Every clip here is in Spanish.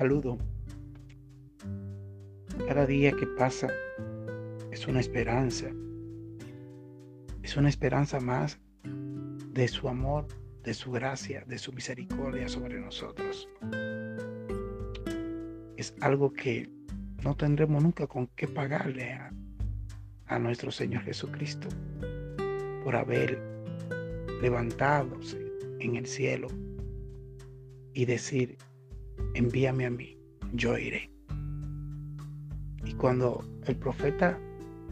saludo. Cada día que pasa es una esperanza. Es una esperanza más de su amor, de su gracia, de su misericordia sobre nosotros. Es algo que no tendremos nunca con qué pagarle a, a nuestro Señor Jesucristo por haber levantado en el cielo y decir, envíame a mí, yo iré. Y cuando el profeta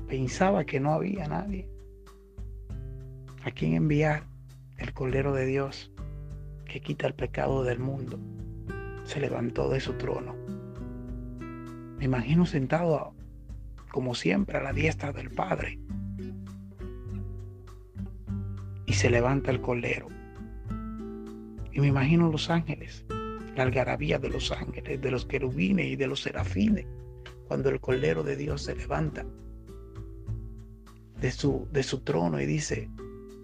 pensaba que no había nadie a quien enviar, el Cordero de Dios que quita el pecado del mundo, se levantó de su trono. Me imagino sentado, como siempre, a la diestra del Padre. Y se levanta el Cordero. Y me imagino los ángeles la algarabía de los ángeles, de los querubines y de los serafines, cuando el Cordero de Dios se levanta de su, de su trono y dice,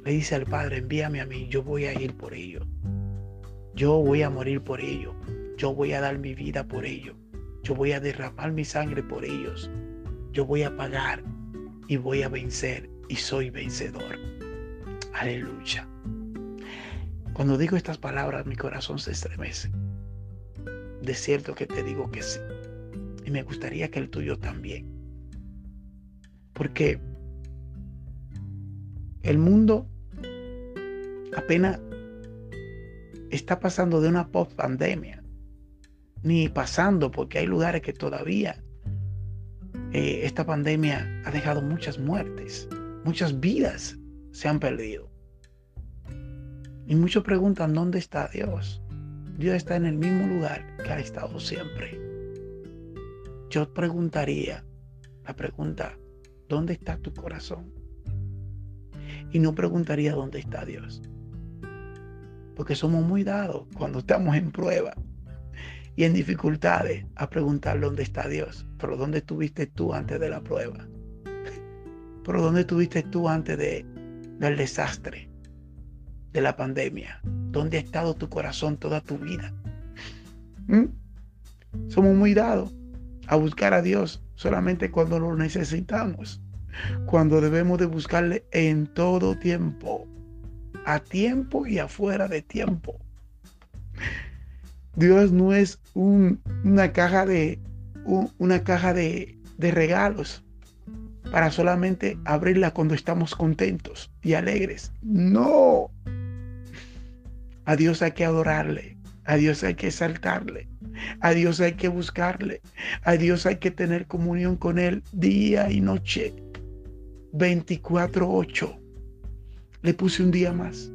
le dice al Padre, envíame a mí, yo voy a ir por ellos. Yo voy a morir por ellos. Yo voy a dar mi vida por ellos. Yo voy a derramar mi sangre por ellos. Yo voy a pagar y voy a vencer y soy vencedor. Aleluya. Cuando digo estas palabras, mi corazón se estremece de cierto que te digo que sí. Y me gustaría que el tuyo también. Porque el mundo apenas está pasando de una post pandemia. Ni pasando, porque hay lugares que todavía eh, esta pandemia ha dejado muchas muertes, muchas vidas se han perdido. Y muchos preguntan, ¿dónde está Dios? Dios está en el mismo lugar que ha estado siempre. Yo preguntaría la pregunta, ¿dónde está tu corazón? Y no preguntaría dónde está Dios. Porque somos muy dados cuando estamos en prueba y en dificultades a preguntar dónde está Dios. Pero ¿dónde estuviste tú antes de la prueba? Pero ¿dónde estuviste tú antes de, del desastre? De la pandemia? ¿Dónde ha estado tu corazón toda tu vida? ¿Mm? Somos muy dados a buscar a Dios solamente cuando lo necesitamos, cuando debemos de buscarle en todo tiempo, a tiempo y afuera de tiempo. Dios no es una caja de una caja de, de regalos para solamente abrirla cuando estamos contentos y alegres. No. A Dios hay que adorarle. A Dios hay que exaltarle. A Dios hay que buscarle. A Dios hay que tener comunión con Él día y noche. 24-8. Le puse un día más.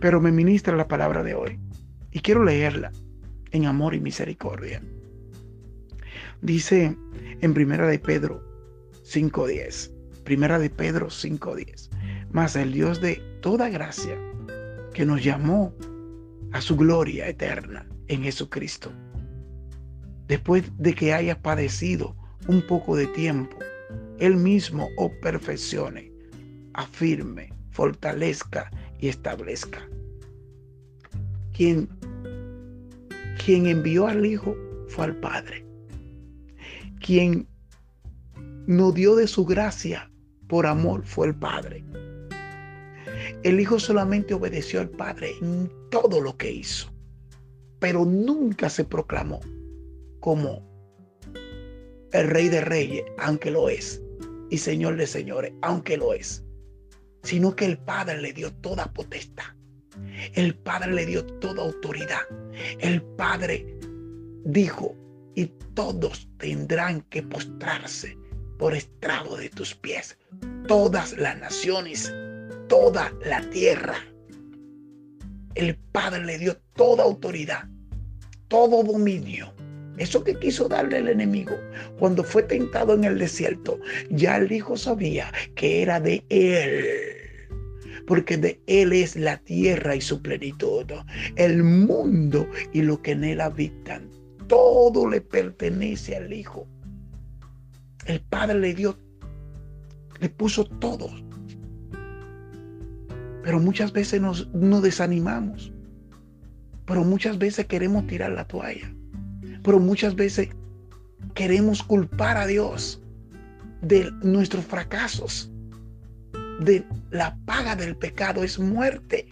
Pero me ministra la palabra de hoy. Y quiero leerla en amor y misericordia. Dice en Primera de Pedro 5.10. Primera de Pedro 5.10. Mas el Dios de toda gracia que nos llamó a su gloria eterna en Jesucristo. Después de que haya padecido un poco de tiempo, Él mismo os perfeccione, afirme, fortalezca y establezca. Quien, quien envió al Hijo fue al Padre. Quien nos dio de su gracia por amor fue el Padre. El Hijo solamente obedeció al Padre en todo lo que hizo, pero nunca se proclamó como el Rey de Reyes, aunque lo es, y Señor de Señores, aunque lo es, sino que el Padre le dio toda potestad. El Padre le dio toda autoridad. El Padre dijo, y todos tendrán que postrarse por estrado de tus pies. Todas las naciones toda la tierra. El Padre le dio toda autoridad, todo dominio. Eso que quiso darle el enemigo cuando fue tentado en el desierto, ya el Hijo sabía que era de Él. Porque de Él es la tierra y su plenitud, el mundo y lo que en Él habitan. Todo le pertenece al Hijo. El Padre le dio, le puso todo pero muchas veces nos, desanimamos. Pero muchas veces queremos tirar la toalla. Pero muchas veces queremos culpar a Dios de nuestros fracasos. De la paga del pecado es muerte.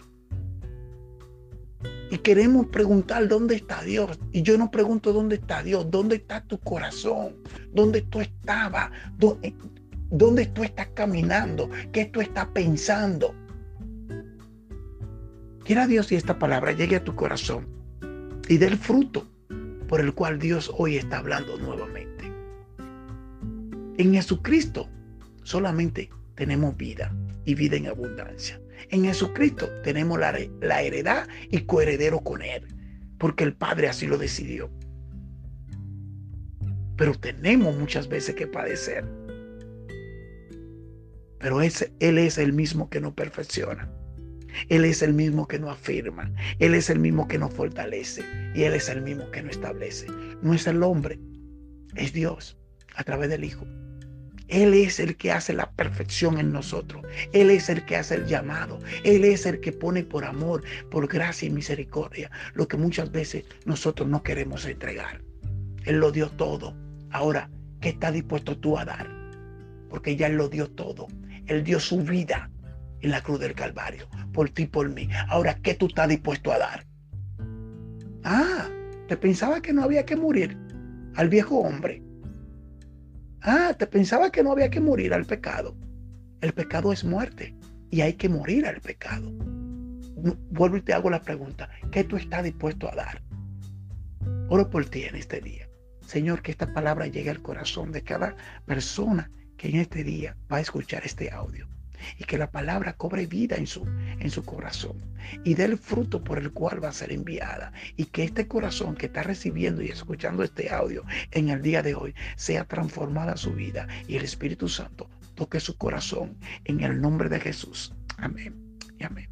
Y queremos preguntar dónde está Dios. Y yo no pregunto dónde está Dios, dónde está tu corazón, dónde tú estabas, dónde, dónde tú estás caminando, qué tú estás pensando. Quiera Dios y esta palabra llegue a tu corazón y dé el fruto por el cual Dios hoy está hablando nuevamente. En Jesucristo solamente tenemos vida y vida en abundancia. En Jesucristo tenemos la, heredad y coheredero con Él, porque el Padre así lo decidió. Pero tenemos muchas veces que padecer. Pero Él es el mismo que nos perfecciona. Él es el mismo que nos afirma. Él es el mismo que nos fortalece. Y Él es el mismo que nos establece. No es el hombre, es Dios a través del Hijo. Él es el que hace la perfección en nosotros. Él es el que hace el llamado. Él es el que pone por amor, por gracia y misericordia lo que muchas veces nosotros no queremos entregar. Él lo dio todo. Ahora, ¿qué está dispuesto tú a dar? Porque ya Él lo dio todo. Él dio su vida en la cruz del Calvario, por ti por mí. Ahora, ¿qué tú estás dispuesto a dar? Ah, te pensaba que no había que morir al viejo hombre. Ah, te pensaba que no había que morir al pecado. El pecado es muerte y hay que morir al pecado. Vuelvo y te hago la pregunta, ¿qué tú estás dispuesto a dar? Oro por ti en este día. Señor, que esta palabra llegue al corazón de cada persona que en este día va a escuchar este audio y que la palabra cobre vida en su, en su corazón y dé el fruto por el cual va a ser enviada y que este corazón que está recibiendo y escuchando este audio en el día de hoy sea transformada su vida y el Espíritu Santo toque su corazón en el nombre de Jesús. Amén y amén.